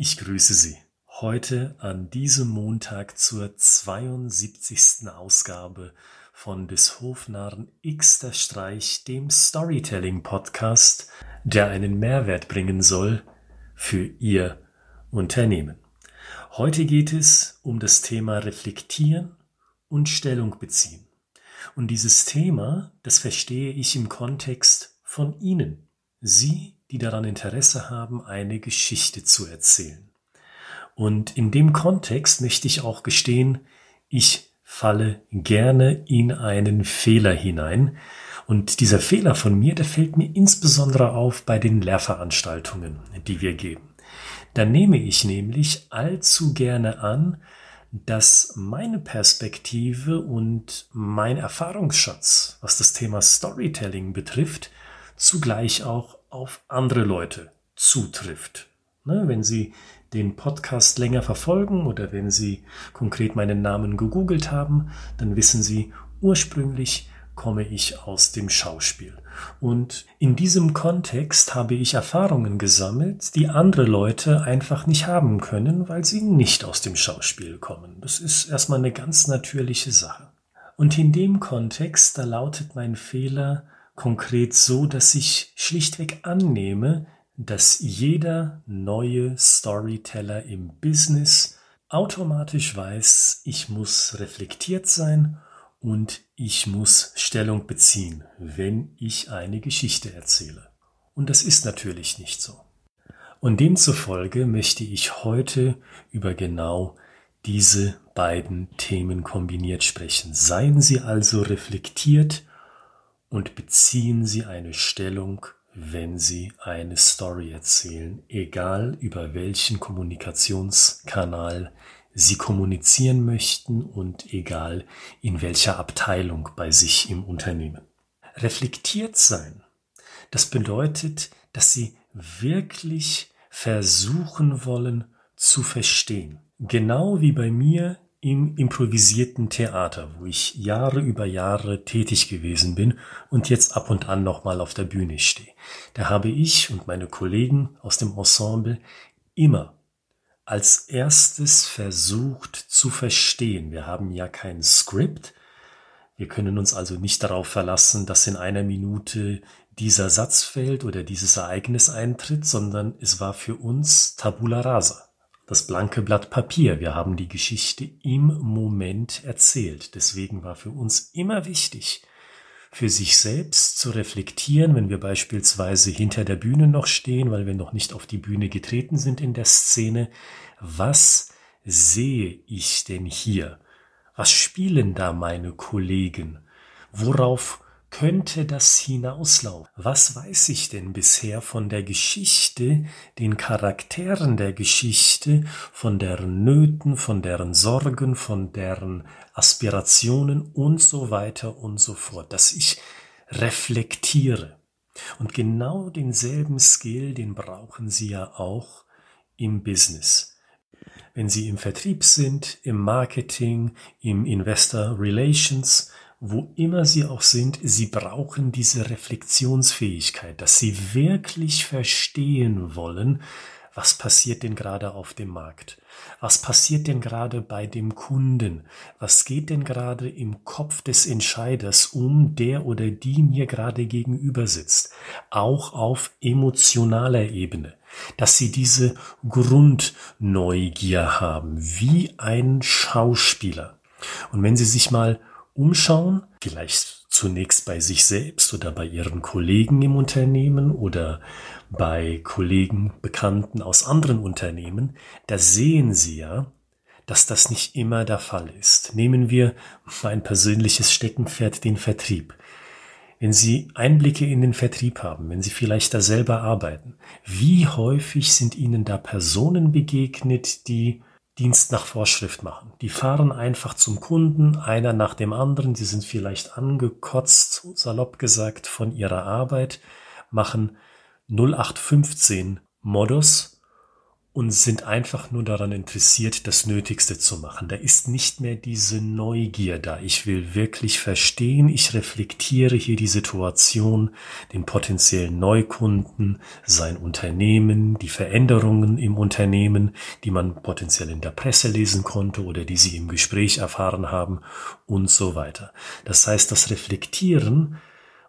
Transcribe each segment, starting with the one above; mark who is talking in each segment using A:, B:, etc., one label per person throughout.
A: Ich grüße Sie. Heute an diesem Montag zur 72. Ausgabe von des Hofnarren X der Streich, dem Storytelling Podcast, der einen Mehrwert bringen soll für Ihr Unternehmen. Heute geht es um das Thema Reflektieren und Stellung beziehen. Und dieses Thema, das verstehe ich im Kontext von Ihnen. Sie die daran Interesse haben, eine Geschichte zu erzählen. Und in dem Kontext möchte ich auch gestehen, ich falle gerne in einen Fehler hinein. Und dieser Fehler von mir, der fällt mir insbesondere auf bei den Lehrveranstaltungen, die wir geben. Da nehme ich nämlich allzu gerne an, dass meine Perspektive und mein Erfahrungsschatz, was das Thema Storytelling betrifft, zugleich auch auf andere Leute zutrifft. Ne, wenn Sie den Podcast länger verfolgen oder wenn Sie konkret meinen Namen gegoogelt haben, dann wissen Sie, ursprünglich komme ich aus dem Schauspiel. Und in diesem Kontext habe ich Erfahrungen gesammelt, die andere Leute einfach nicht haben können, weil sie nicht aus dem Schauspiel kommen. Das ist erstmal eine ganz natürliche Sache. Und in dem Kontext, da lautet mein Fehler, konkret so, dass ich schlichtweg annehme, dass jeder neue Storyteller im Business automatisch weiß, ich muss reflektiert sein und ich muss Stellung beziehen, wenn ich eine Geschichte erzähle. Und das ist natürlich nicht so. Und demzufolge möchte ich heute über genau diese beiden Themen kombiniert sprechen. Seien Sie also reflektiert und beziehen Sie eine Stellung, wenn Sie eine Story erzählen, egal über welchen Kommunikationskanal Sie kommunizieren möchten und egal in welcher Abteilung bei sich im Unternehmen. Reflektiert sein, das bedeutet, dass Sie wirklich versuchen wollen zu verstehen. Genau wie bei mir im improvisierten Theater, wo ich Jahre über Jahre tätig gewesen bin und jetzt ab und an nochmal auf der Bühne stehe. Da habe ich und meine Kollegen aus dem Ensemble immer als erstes versucht zu verstehen. Wir haben ja kein Skript. Wir können uns also nicht darauf verlassen, dass in einer Minute dieser Satz fällt oder dieses Ereignis eintritt, sondern es war für uns Tabula rasa das blanke Blatt Papier. Wir haben die Geschichte im Moment erzählt. Deswegen war für uns immer wichtig, für sich selbst zu reflektieren, wenn wir beispielsweise hinter der Bühne noch stehen, weil wir noch nicht auf die Bühne getreten sind in der Szene. Was sehe ich denn hier? Was spielen da meine Kollegen? Worauf könnte das hinauslaufen? Was weiß ich denn bisher von der Geschichte, den Charakteren der Geschichte, von deren Nöten, von deren Sorgen, von deren Aspirationen und so weiter und so fort, dass ich reflektiere. Und genau denselben Skill, den brauchen Sie ja auch im Business. Wenn Sie im Vertrieb sind, im Marketing, im Investor Relations, wo immer sie auch sind, sie brauchen diese Reflexionsfähigkeit, dass sie wirklich verstehen wollen, was passiert denn gerade auf dem Markt? Was passiert denn gerade bei dem Kunden? Was geht denn gerade im Kopf des Entscheiders um, der oder die mir gerade gegenüber sitzt? Auch auf emotionaler Ebene. Dass sie diese Grundneugier haben, wie ein Schauspieler. Und wenn Sie sich mal umschauen, vielleicht zunächst bei sich selbst oder bei ihren Kollegen im Unternehmen oder bei Kollegen, Bekannten aus anderen Unternehmen, da sehen Sie ja, dass das nicht immer der Fall ist. Nehmen wir mein persönliches Steckenpferd, den Vertrieb. Wenn Sie Einblicke in den Vertrieb haben, wenn Sie vielleicht da selber arbeiten, wie häufig sind Ihnen da Personen begegnet, die Dienst nach Vorschrift machen. Die fahren einfach zum Kunden, einer nach dem anderen, die sind vielleicht angekotzt, salopp gesagt, von ihrer Arbeit, machen 0815 Modus und sind einfach nur daran interessiert, das Nötigste zu machen. Da ist nicht mehr diese Neugier da. Ich will wirklich verstehen, ich reflektiere hier die Situation, den potenziellen Neukunden, sein Unternehmen, die Veränderungen im Unternehmen, die man potenziell in der Presse lesen konnte oder die Sie im Gespräch erfahren haben und so weiter. Das heißt, das Reflektieren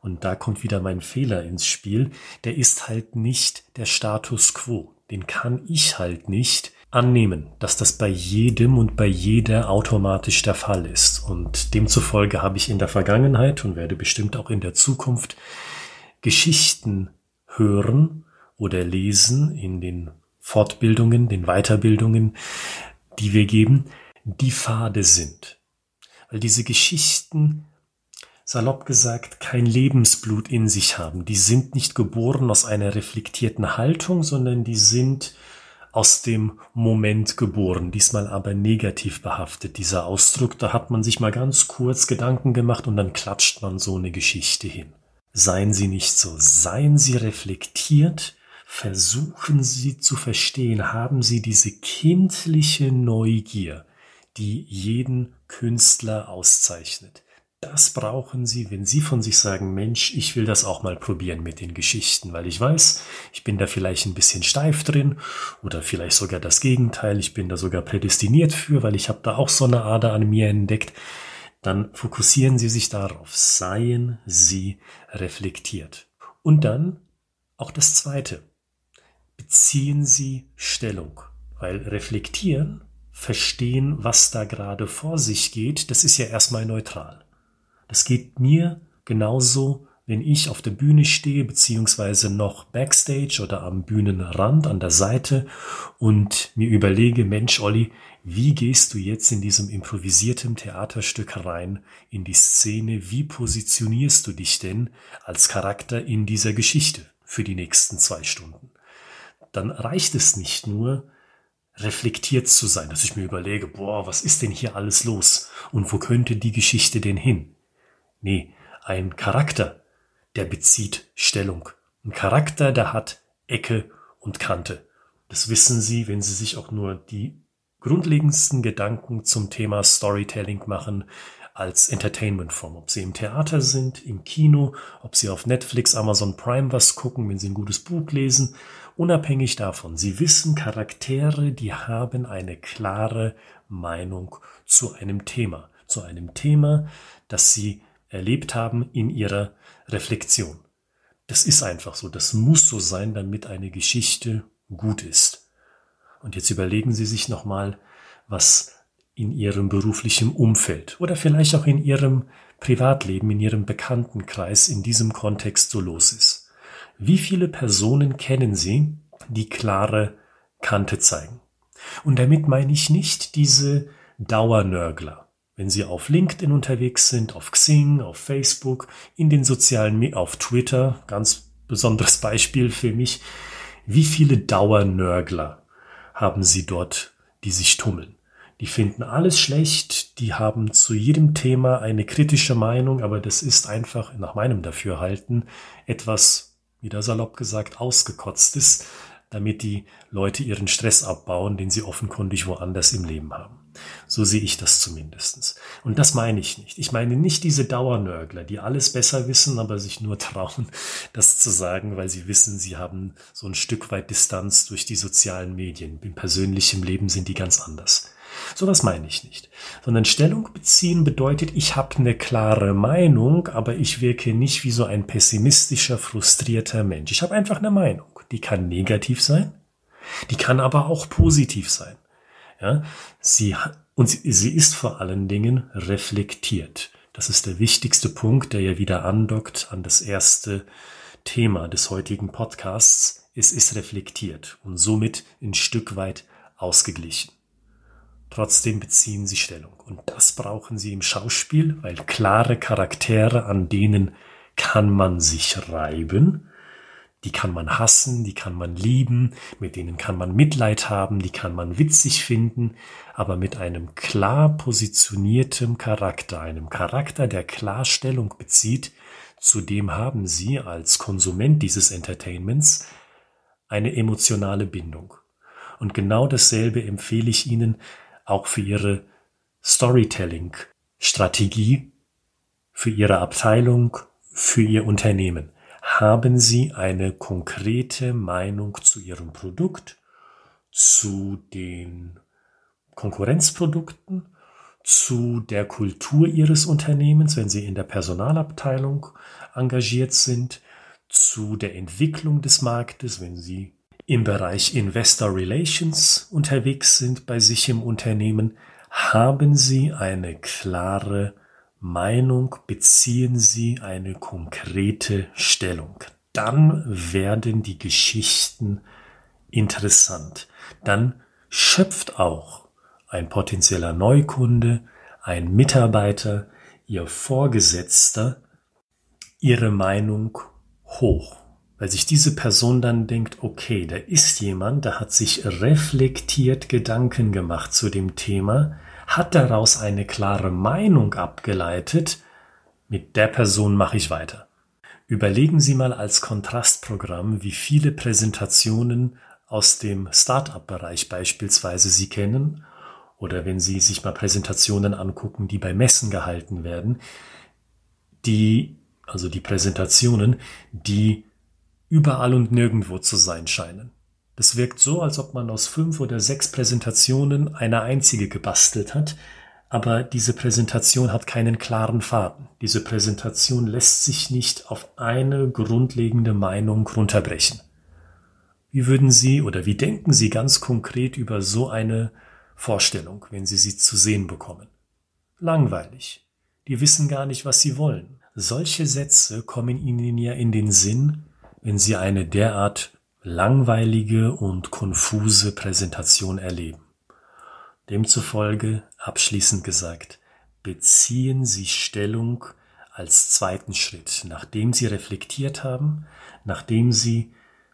A: und da kommt wieder mein Fehler ins Spiel, der ist halt nicht der Status quo den kann ich halt nicht annehmen, dass das bei jedem und bei jeder automatisch der Fall ist. Und demzufolge habe ich in der Vergangenheit und werde bestimmt auch in der Zukunft Geschichten hören oder lesen in den Fortbildungen, den Weiterbildungen, die wir geben, die fade sind. Weil diese Geschichten salopp gesagt, kein Lebensblut in sich haben. Die sind nicht geboren aus einer reflektierten Haltung, sondern die sind aus dem Moment geboren, diesmal aber negativ behaftet, dieser Ausdruck. Da hat man sich mal ganz kurz Gedanken gemacht und dann klatscht man so eine Geschichte hin. Seien Sie nicht so, seien Sie reflektiert, versuchen Sie zu verstehen, haben Sie diese kindliche Neugier, die jeden Künstler auszeichnet. Das brauchen Sie, wenn Sie von sich sagen, Mensch, ich will das auch mal probieren mit den Geschichten, weil ich weiß, ich bin da vielleicht ein bisschen steif drin oder vielleicht sogar das Gegenteil, ich bin da sogar prädestiniert für, weil ich habe da auch so eine Ader an mir entdeckt. Dann fokussieren Sie sich darauf, seien Sie reflektiert. Und dann auch das Zweite, beziehen Sie Stellung, weil reflektieren, verstehen, was da gerade vor sich geht, das ist ja erstmal neutral. Das geht mir genauso, wenn ich auf der Bühne stehe, beziehungsweise noch backstage oder am Bühnenrand an der Seite und mir überlege, Mensch, Olli, wie gehst du jetzt in diesem improvisierten Theaterstück rein in die Szene? Wie positionierst du dich denn als Charakter in dieser Geschichte für die nächsten zwei Stunden? Dann reicht es nicht nur, reflektiert zu sein, dass ich mir überlege, boah, was ist denn hier alles los? Und wo könnte die Geschichte denn hin? Nee, ein Charakter, der bezieht Stellung. Ein Charakter, der hat Ecke und Kante. Das wissen Sie, wenn Sie sich auch nur die grundlegendsten Gedanken zum Thema Storytelling machen als Entertainmentform. Ob Sie im Theater sind, im Kino, ob Sie auf Netflix, Amazon Prime was gucken, wenn Sie ein gutes Buch lesen, unabhängig davon. Sie wissen Charaktere, die haben eine klare Meinung zu einem Thema. Zu einem Thema, das Sie erlebt haben in ihrer Reflexion. Das ist einfach so, das muss so sein, damit eine Geschichte gut ist. Und jetzt überlegen Sie sich nochmal, was in Ihrem beruflichen Umfeld oder vielleicht auch in Ihrem Privatleben, in Ihrem Bekanntenkreis in diesem Kontext so los ist. Wie viele Personen kennen Sie, die klare Kante zeigen? Und damit meine ich nicht diese Dauernörgler, wenn Sie auf LinkedIn unterwegs sind, auf Xing, auf Facebook, in den sozialen, auf Twitter, ganz besonderes Beispiel für mich, wie viele Dauernörgler haben Sie dort, die sich tummeln? Die finden alles schlecht, die haben zu jedem Thema eine kritische Meinung, aber das ist einfach nach meinem Dafürhalten etwas, wieder salopp gesagt, ausgekotztes, damit die Leute ihren Stress abbauen, den sie offenkundig woanders im Leben haben. So sehe ich das zumindestens. Und das meine ich nicht. Ich meine nicht diese Dauernörgler, die alles besser wissen, aber sich nur trauen, das zu sagen, weil sie wissen, sie haben so ein Stück weit Distanz durch die sozialen Medien. Im persönlichen Leben sind die ganz anders. Sowas meine ich nicht. Sondern Stellung beziehen bedeutet, ich habe eine klare Meinung, aber ich wirke nicht wie so ein pessimistischer, frustrierter Mensch. Ich habe einfach eine Meinung. Die kann negativ sein, die kann aber auch positiv sein. Ja, sie, und sie, sie ist vor allen Dingen reflektiert. Das ist der wichtigste Punkt, der ja wieder andockt an das erste Thema des heutigen Podcasts. Es ist reflektiert und somit ein Stück weit ausgeglichen. Trotzdem beziehen sie Stellung. Und das brauchen sie im Schauspiel, weil klare Charaktere, an denen kann man sich reiben, die kann man hassen, die kann man lieben, mit denen kann man Mitleid haben, die kann man witzig finden, aber mit einem klar positioniertem Charakter, einem Charakter, der Klarstellung bezieht, zu dem haben Sie als Konsument dieses Entertainments eine emotionale Bindung. Und genau dasselbe empfehle ich Ihnen auch für Ihre Storytelling-Strategie, für Ihre Abteilung, für Ihr Unternehmen. Haben Sie eine konkrete Meinung zu Ihrem Produkt, zu den Konkurrenzprodukten, zu der Kultur Ihres Unternehmens, wenn Sie in der Personalabteilung engagiert sind, zu der Entwicklung des Marktes, wenn Sie im Bereich Investor Relations unterwegs sind bei sich im Unternehmen, haben Sie eine klare Meinung, beziehen Sie eine konkrete Stellung. Dann werden die Geschichten interessant. Dann schöpft auch ein potenzieller Neukunde, ein Mitarbeiter, Ihr Vorgesetzter Ihre Meinung hoch, weil sich diese Person dann denkt, okay, da ist jemand, der hat sich reflektiert Gedanken gemacht zu dem Thema, hat daraus eine klare Meinung abgeleitet, mit der Person mache ich weiter. Überlegen Sie mal als Kontrastprogramm, wie viele Präsentationen aus dem Startup-Bereich beispielsweise Sie kennen oder wenn Sie sich mal Präsentationen angucken, die bei Messen gehalten werden, die also die Präsentationen, die überall und nirgendwo zu sein scheinen. Das wirkt so, als ob man aus fünf oder sechs Präsentationen eine einzige gebastelt hat, aber diese Präsentation hat keinen klaren Faden. Diese Präsentation lässt sich nicht auf eine grundlegende Meinung runterbrechen. Wie würden Sie oder wie denken Sie ganz konkret über so eine Vorstellung, wenn Sie sie zu sehen bekommen? Langweilig. Die wissen gar nicht, was sie wollen. Solche Sätze kommen Ihnen ja in den Sinn, wenn Sie eine derart langweilige und konfuse Präsentation erleben. Demzufolge, abschließend gesagt, beziehen Sie Stellung als zweiten Schritt, nachdem Sie reflektiert haben, nachdem Sie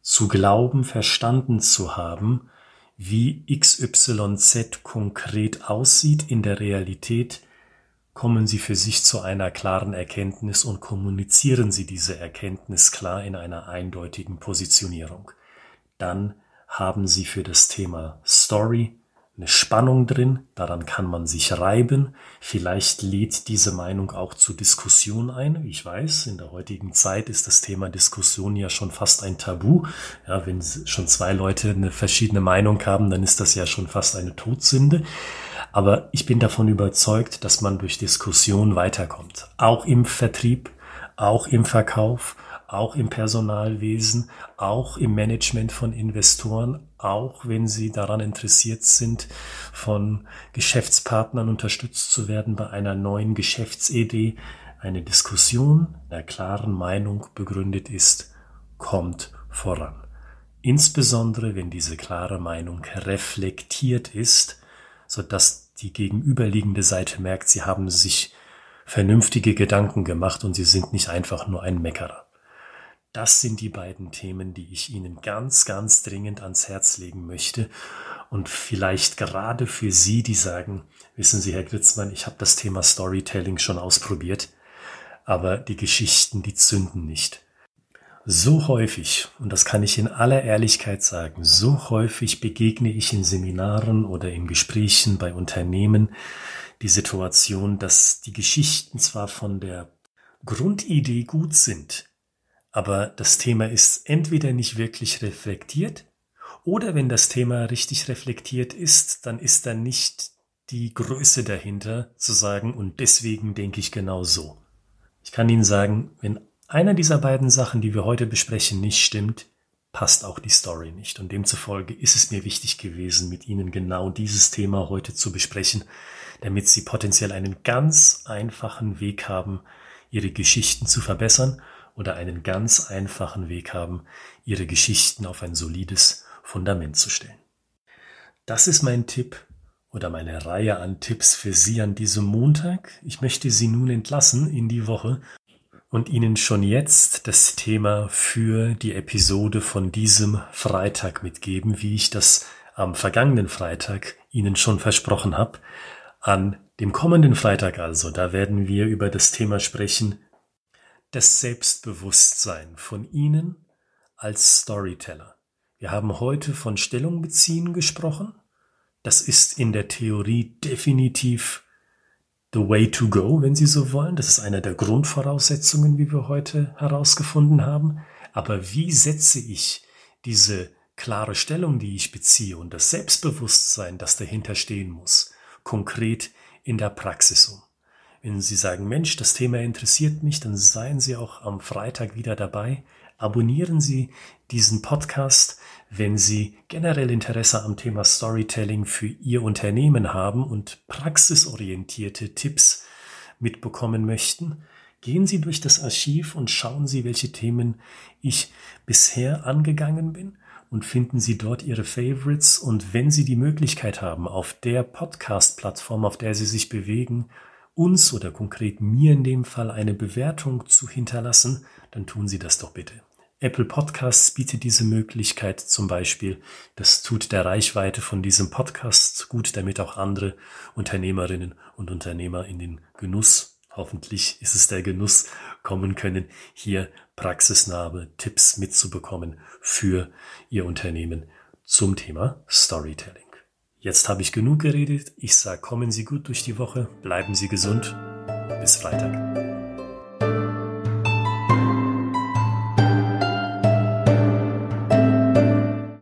A: zu glauben, verstanden zu haben, wie XYZ konkret aussieht in der Realität, kommen Sie für sich zu einer klaren Erkenntnis und kommunizieren Sie diese Erkenntnis klar in einer eindeutigen Positionierung. Dann haben Sie für das Thema Story eine Spannung drin, daran kann man sich reiben. Vielleicht lädt diese Meinung auch zu Diskussion ein. Ich weiß, in der heutigen Zeit ist das Thema Diskussion ja schon fast ein Tabu. Ja, wenn schon zwei Leute eine verschiedene Meinung haben, dann ist das ja schon fast eine Todsünde. Aber ich bin davon überzeugt, dass man durch Diskussion weiterkommt. Auch im Vertrieb, auch im Verkauf, auch im Personalwesen, auch im Management von Investoren, auch wenn sie daran interessiert sind, von Geschäftspartnern unterstützt zu werden bei einer neuen Geschäftsidee. Eine Diskussion der klaren Meinung begründet ist, kommt voran. Insbesondere wenn diese klare Meinung reflektiert ist, so dass die gegenüberliegende Seite merkt, sie haben sich vernünftige Gedanken gemacht und sie sind nicht einfach nur ein Meckerer. Das sind die beiden Themen, die ich Ihnen ganz, ganz dringend ans Herz legen möchte. Und vielleicht gerade für Sie, die sagen, wissen Sie, Herr Gritzmann, ich habe das Thema Storytelling schon ausprobiert, aber die Geschichten, die zünden nicht. So häufig, und das kann ich in aller Ehrlichkeit sagen, so häufig begegne ich in Seminaren oder in Gesprächen bei Unternehmen die Situation, dass die Geschichten zwar von der Grundidee gut sind, aber das Thema ist entweder nicht wirklich reflektiert oder wenn das Thema richtig reflektiert ist, dann ist da nicht die Größe dahinter zu sagen und deswegen denke ich genau so. Ich kann Ihnen sagen, wenn einer dieser beiden Sachen, die wir heute besprechen, nicht stimmt, passt auch die Story nicht. Und demzufolge ist es mir wichtig gewesen, mit Ihnen genau dieses Thema heute zu besprechen, damit Sie potenziell einen ganz einfachen Weg haben, Ihre Geschichten zu verbessern oder einen ganz einfachen Weg haben, Ihre Geschichten auf ein solides Fundament zu stellen. Das ist mein Tipp oder meine Reihe an Tipps für Sie an diesem Montag. Ich möchte Sie nun entlassen in die Woche und Ihnen schon jetzt das Thema für die Episode von diesem Freitag mitgeben, wie ich das am vergangenen Freitag Ihnen schon versprochen habe. An dem kommenden Freitag also, da werden wir über das Thema sprechen, das Selbstbewusstsein von Ihnen als Storyteller. Wir haben heute von Stellung beziehen gesprochen. Das ist in der Theorie definitiv the way to go, wenn Sie so wollen. Das ist eine der Grundvoraussetzungen, wie wir heute herausgefunden haben. Aber wie setze ich diese klare Stellung, die ich beziehe und das Selbstbewusstsein, das dahinter stehen muss, konkret in der Praxis um? Wenn Sie sagen, Mensch, das Thema interessiert mich, dann seien Sie auch am Freitag wieder dabei. Abonnieren Sie diesen Podcast, wenn Sie generell Interesse am Thema Storytelling für Ihr Unternehmen haben und praxisorientierte Tipps mitbekommen möchten. Gehen Sie durch das Archiv und schauen Sie, welche Themen ich bisher angegangen bin und finden Sie dort Ihre Favorites. Und wenn Sie die Möglichkeit haben, auf der Podcast-Plattform, auf der Sie sich bewegen, uns oder konkret mir in dem Fall eine Bewertung zu hinterlassen, dann tun Sie das doch bitte. Apple Podcasts bietet diese Möglichkeit zum Beispiel. Das tut der Reichweite von diesem Podcast gut, damit auch andere Unternehmerinnen und Unternehmer in den Genuss, hoffentlich ist es der Genuss, kommen können, hier praxisnahe Tipps mitzubekommen für ihr Unternehmen zum Thema Storytelling. Jetzt habe ich genug geredet. Ich sage, kommen Sie gut durch die Woche, bleiben Sie gesund. Bis Freitag.